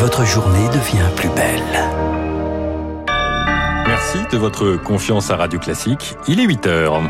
votre journée devient plus belle. Merci de votre confiance à Radio Classique. Il est 8 heures.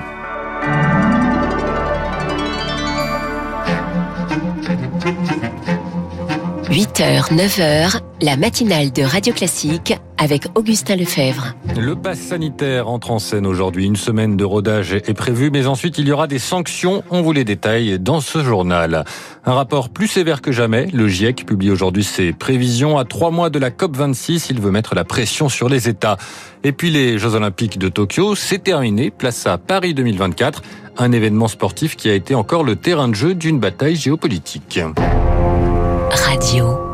8h, 9h, la matinale de Radio Classique avec Augustin Lefebvre. Le pass sanitaire entre en scène aujourd'hui. Une semaine de rodage est prévue, mais ensuite il y aura des sanctions. On vous les détaille dans ce journal. Un rapport plus sévère que jamais. Le GIEC publie aujourd'hui ses prévisions. À trois mois de la COP26, il veut mettre la pression sur les États. Et puis les Jeux Olympiques de Tokyo, c'est terminé. Place à Paris 2024. Un événement sportif qui a été encore le terrain de jeu d'une bataille géopolitique. Radio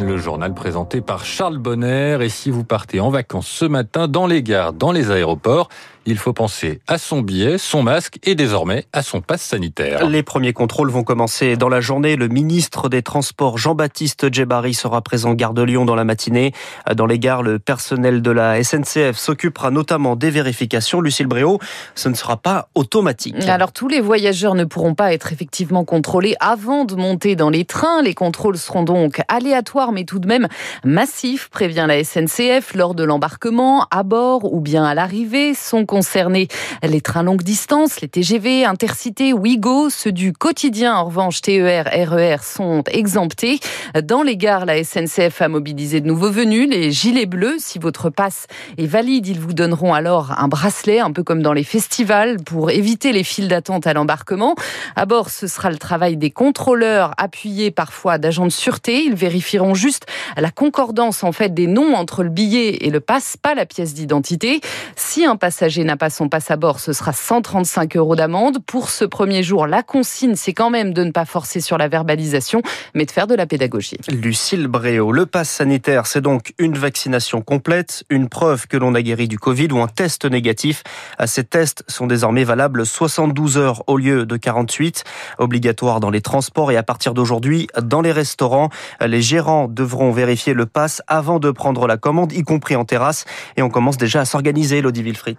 Le journal présenté par Charles Bonner. Et si vous partez en vacances ce matin dans les gares, dans les aéroports, il faut penser à son billet, son masque et désormais à son passe sanitaire. Les premiers contrôles vont commencer dans la journée. Le ministre des Transports, Jean-Baptiste Djebari, sera présent gare de Lyon dans la matinée. Dans les gares, le personnel de la SNCF s'occupera notamment des vérifications. Lucille Bréau, ce ne sera pas automatique. Alors tous les voyageurs ne pourront pas être effectivement contrôlés avant de monter dans les trains. Les contrôles seront donc aléatoires mais tout de même massifs, prévient la SNCF lors de l'embarquement, à bord ou bien à l'arrivée. Concernés les trains longue distance, les TGV, Intercité, Ouigo. Ceux du quotidien, en revanche, TER, RER, sont exemptés. Dans les gares, la SNCF a mobilisé de nouveaux venus, les gilets bleus. Si votre passe est valide, ils vous donneront alors un bracelet, un peu comme dans les festivals, pour éviter les files d'attente à l'embarquement. À bord, ce sera le travail des contrôleurs, appuyés parfois d'agents de sûreté. Ils vérifieront juste la concordance en fait des noms entre le billet et le passe, pas la pièce d'identité. Si un passager n'a pas son passe à bord, ce sera 135 euros d'amende. Pour ce premier jour, la consigne, c'est quand même de ne pas forcer sur la verbalisation, mais de faire de la pédagogie. Lucille Bréau, le passe sanitaire, c'est donc une vaccination complète, une preuve que l'on a guéri du Covid ou un test négatif. Ces tests sont désormais valables 72 heures au lieu de 48, obligatoire dans les transports et à partir d'aujourd'hui dans les restaurants. Les gérants devront vérifier le passe avant de prendre la commande, y compris en terrasse. Et on commence déjà à s'organiser, Lodi Wilfried.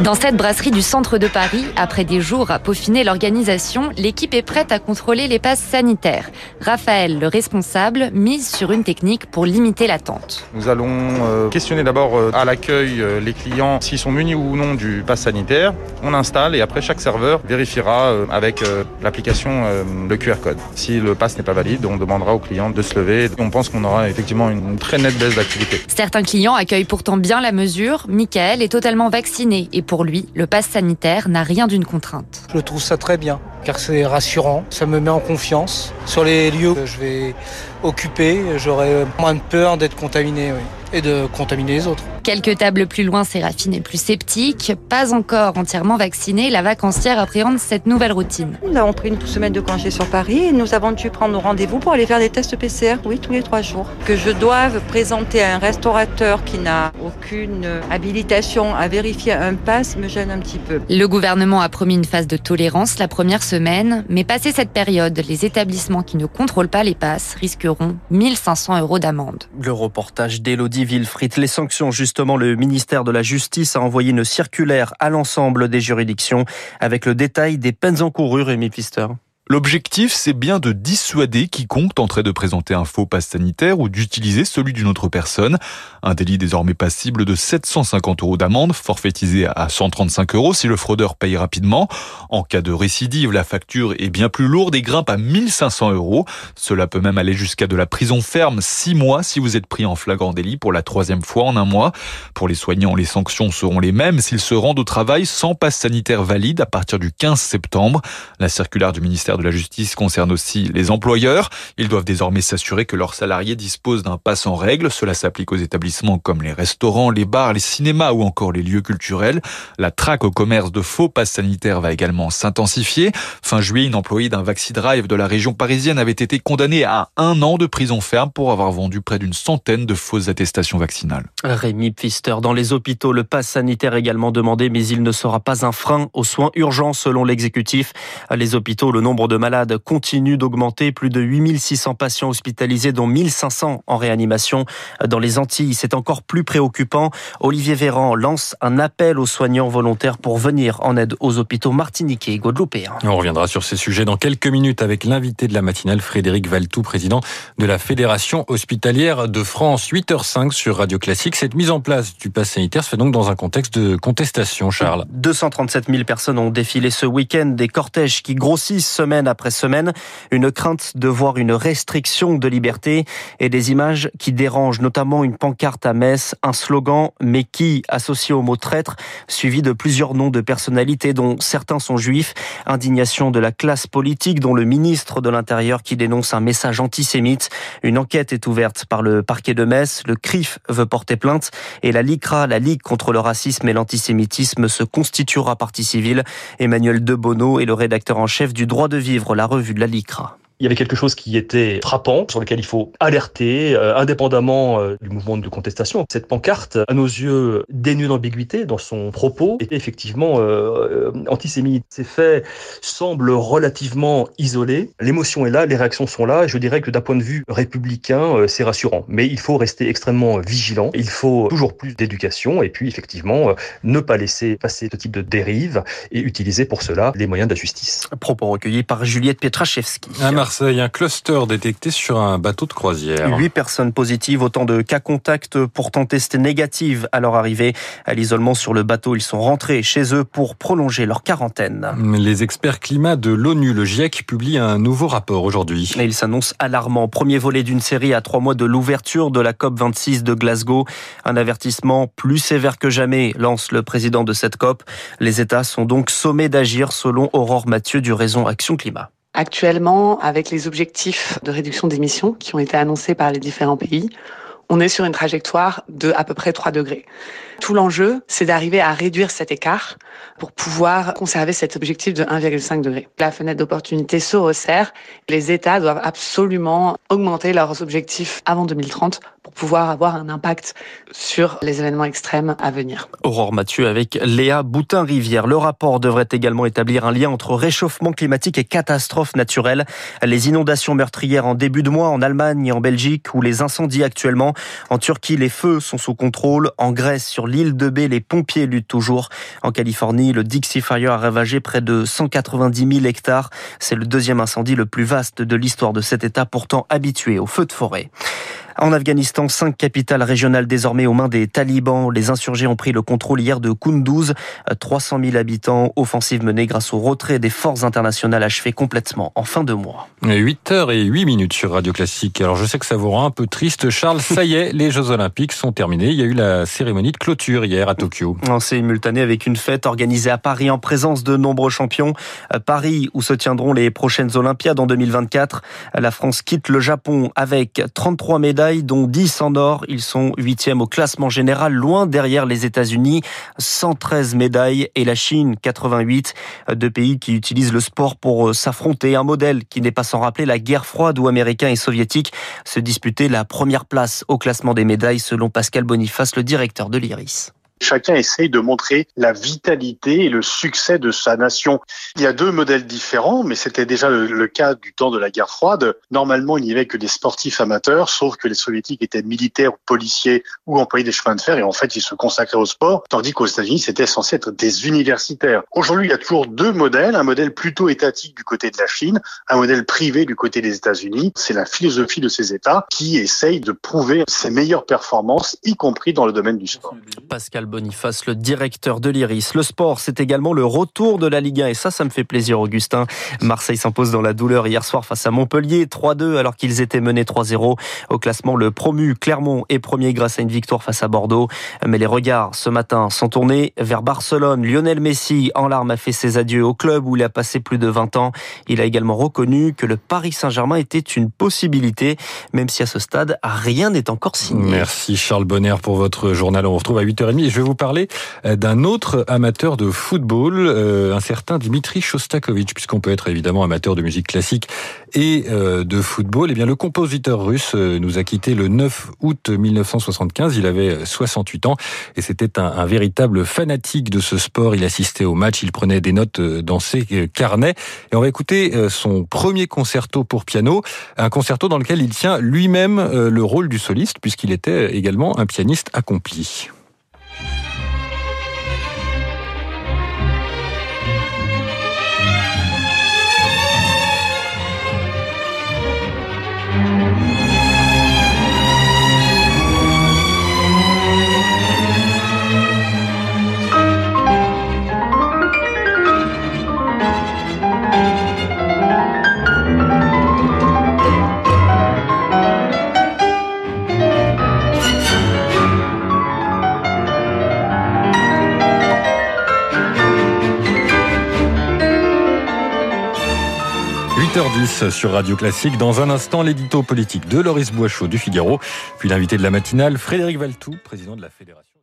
Dans cette brasserie du centre de Paris, après des jours à peaufiner l'organisation, l'équipe est prête à contrôler les passes sanitaires. Raphaël, le responsable, mise sur une technique pour limiter l'attente. Nous allons euh, questionner d'abord euh, à l'accueil euh, les clients s'ils sont munis ou non du pass sanitaire. On installe et après chaque serveur vérifiera avec l'application le QR code. Si le pass n'est pas valide, on demandera aux clients de se lever. On pense qu'on aura effectivement une très nette baisse d'activité. Certains clients accueillent pourtant bien la mesure. Michael est totalement vacciné et pour lui, le pass sanitaire n'a rien d'une contrainte. Je trouve ça très bien, car c'est rassurant, ça me met en confiance. Sur les lieux que je vais occuper, j'aurai moins de peur d'être contaminé et de contaminer les autres. Quelques tables plus loin, Séraphine est plus sceptique. Pas encore entièrement vaccinée, la vacancière appréhende cette nouvelle routine. Nous avons pris une semaine de congé sur Paris et nous avons dû prendre nos rendez-vous pour aller faire des tests PCR, oui, tous les trois jours. Que je doive présenter à un restaurateur qui n'a aucune habilitation à vérifier un pass me gêne un petit peu. Le gouvernement a promis une phase de tolérance la première semaine, mais passé cette période, les établissements qui ne contrôlent pas les passes risqueront 1500 euros d'amende. Le reportage d'Elodie Les sanctions justement le ministère de la Justice a envoyé une circulaire à l'ensemble des juridictions avec le détail des peines encourues, Rémi Pfister. L'objectif, c'est bien de dissuader quiconque tenterait de présenter un faux passe sanitaire ou d'utiliser celui d'une autre personne. Un délit désormais passible de 750 euros d'amende, forfaitisé à 135 euros si le fraudeur paye rapidement. En cas de récidive, la facture est bien plus lourde et grimpe à 1500 euros. Cela peut même aller jusqu'à de la prison ferme 6 mois si vous êtes pris en flagrant délit pour la troisième fois en un mois. Pour les soignants, les sanctions seront les mêmes s'ils se rendent au travail sans passe sanitaire valide à partir du 15 septembre. La circulaire du ministère de la Justice concerne aussi les employeurs. Ils doivent désormais s'assurer que leurs salariés disposent d'un pass en règle. Cela s'applique aux établissements comme les restaurants, les bars, les cinémas ou encore les lieux culturels. La traque au commerce de faux passes sanitaires va également s'intensifier. Fin juillet, une employée d'un Vaxidrive de la région parisienne avait été condamnée à un an de prison ferme pour avoir vendu près d'une centaine de fausses attestations vaccinales. Rémi Pfister, dans les hôpitaux, le pass sanitaire également demandé, mais il ne sera pas un frein aux soins urgents selon l'exécutif. Les hôpitaux, le nombre nombre de malades continue d'augmenter. Plus de 8600 patients hospitalisés, dont 1500 en réanimation dans les Antilles. C'est encore plus préoccupant. Olivier Véran lance un appel aux soignants volontaires pour venir en aide aux hôpitaux martiniquais et guadeloupéens. On reviendra sur ces sujets dans quelques minutes avec l'invité de la matinale, Frédéric Valtou, président de la Fédération hospitalière de France. 8h05 sur Radio Classique. Cette mise en place du pass sanitaire se fait donc dans un contexte de contestation, Charles. 237 000 personnes ont défilé ce week-end, des cortèges qui grossissent semaine après semaine, une crainte de voir une restriction de liberté et des images qui dérangent, notamment une pancarte à Metz, un slogan « mais qui » associé au mot traître, suivi de plusieurs noms de personnalités dont certains sont juifs, indignation de la classe politique dont le ministre de l'Intérieur qui dénonce un message antisémite. Une enquête est ouverte par le parquet de Metz, le CRIF veut porter plainte et la LICRA, la Ligue contre le racisme et l'antisémitisme, se constituera partie civile. Emmanuel Debonneau est le rédacteur en chef du droit de vivre, la revue de la LICRA il y avait quelque chose qui était frappant, sur lequel il faut alerter, euh, indépendamment euh, du mouvement de contestation. Cette pancarte, à nos yeux, dénuée d'ambiguïté dans son propos, était effectivement euh, antisémite. Ces faits semblent relativement isolés. L'émotion est là, les réactions sont là. Et je dirais que d'un point de vue républicain, c'est rassurant. Mais il faut rester extrêmement vigilant. Il faut toujours plus d'éducation et puis effectivement ne pas laisser passer ce type de dérive et utiliser pour cela les moyens de la justice. Propos recueillis par Juliette Pietraszewski. Marseille, un cluster détecté sur un bateau de croisière. Huit personnes positives, autant de cas contacts pourtant testés négatives à leur arrivée à l'isolement sur le bateau. Ils sont rentrés chez eux pour prolonger leur quarantaine. Les experts climat de l'ONU, le GIEC, publient un nouveau rapport aujourd'hui. Et il s'annonce alarmant. Premier volet d'une série à trois mois de l'ouverture de la COP 26 de Glasgow. Un avertissement plus sévère que jamais, lance le président de cette COP. Les États sont donc sommés d'agir selon Aurore Mathieu du Raison Action Climat. Actuellement, avec les objectifs de réduction d'émissions qui ont été annoncés par les différents pays, on est sur une trajectoire de à peu près 3 degrés. Tout l'enjeu, c'est d'arriver à réduire cet écart pour pouvoir conserver cet objectif de 1,5 degré. La fenêtre d'opportunité se resserre. Les États doivent absolument augmenter leurs objectifs avant 2030 pour pouvoir avoir un impact sur les événements extrêmes à venir. Aurore Mathieu avec Léa Boutin-Rivière. Le rapport devrait également établir un lien entre réchauffement climatique et catastrophes naturelles. Les inondations meurtrières en début de mois en Allemagne et en Belgique ou les incendies actuellement. En Turquie, les feux sont sous contrôle. En Grèce, sur l'île de Bé, les pompiers luttent toujours. En Californie, le Dixie Fire a ravagé près de 190 000 hectares. C'est le deuxième incendie le plus vaste de l'histoire de cet État, pourtant habitué aux feux de forêt. En Afghanistan, cinq capitales régionales désormais aux mains des talibans. Les insurgés ont pris le contrôle hier de Kunduz. 300 000 habitants, offensive menée grâce au retrait des forces internationales achevées complètement en fin de mois. 8h et 8 minutes sur Radio Classique. Alors je sais que ça vous rend un peu triste, Charles. Ça y est, les Jeux Olympiques sont terminés. Il y a eu la cérémonie de clôture hier à Tokyo. En simultané avec une fête organisée à Paris en présence de nombreux champions. Paris où se tiendront les prochaines Olympiades en 2024. La France quitte le Japon avec 33 médailles dont 10 en or. Ils sont huitièmes au classement général, loin derrière les États-Unis, 113 médailles et la Chine, 88. Deux pays qui utilisent le sport pour euh, s'affronter. Un modèle qui n'est pas sans rappeler la guerre froide où Américains et Soviétiques se disputaient la première place au classement des médailles, selon Pascal Boniface, le directeur de l'IRIS. Chacun essaye de montrer la vitalité et le succès de sa nation. Il y a deux modèles différents, mais c'était déjà le, cas du temps de la guerre froide. Normalement, il n'y avait que des sportifs amateurs, sauf que les soviétiques étaient militaires, policiers ou employés des chemins de fer, et en fait, ils se consacraient au sport, tandis qu'aux États-Unis, c'était censé être des universitaires. Aujourd'hui, il y a toujours deux modèles, un modèle plutôt étatique du côté de la Chine, un modèle privé du côté des États-Unis. C'est la philosophie de ces États qui essayent de prouver ses meilleures performances, y compris dans le domaine du sport. Pascal Boniface, le directeur de l'Iris. Le sport, c'est également le retour de la Ligue 1 et ça, ça me fait plaisir, Augustin. Marseille s'impose dans la douleur hier soir face à Montpellier, 3-2 alors qu'ils étaient menés 3-0. Au classement, le promu Clermont est premier grâce à une victoire face à Bordeaux. Mais les regards ce matin sont tournés vers Barcelone. Lionel Messi, en larmes, a fait ses adieux au club où il a passé plus de 20 ans. Il a également reconnu que le Paris Saint-Germain était une possibilité, même si à ce stade, rien n'est encore signé. Merci Charles Bonner pour votre journal. On vous retrouve à 8h30. Je vais vous parler euh, d'un autre amateur de football, euh, un certain Dimitri Shostakovich, puisqu'on peut être évidemment amateur de musique classique et euh, de football. Eh bien, le compositeur russe nous a quitté le 9 août 1975. Il avait 68 ans et c'était un, un, véritable fanatique de ce sport. Il assistait au match, il prenait des notes dans ses carnets. Et on va écouter son premier concerto pour piano, un concerto dans lequel il tient lui-même le rôle du soliste, puisqu'il était également un pianiste accompli. 8h10 sur Radio Classique. Dans un instant, l'édito politique de Loris Boischaud du Figaro, puis l'invité de la matinale, Frédéric Valtou, président de la Fédération.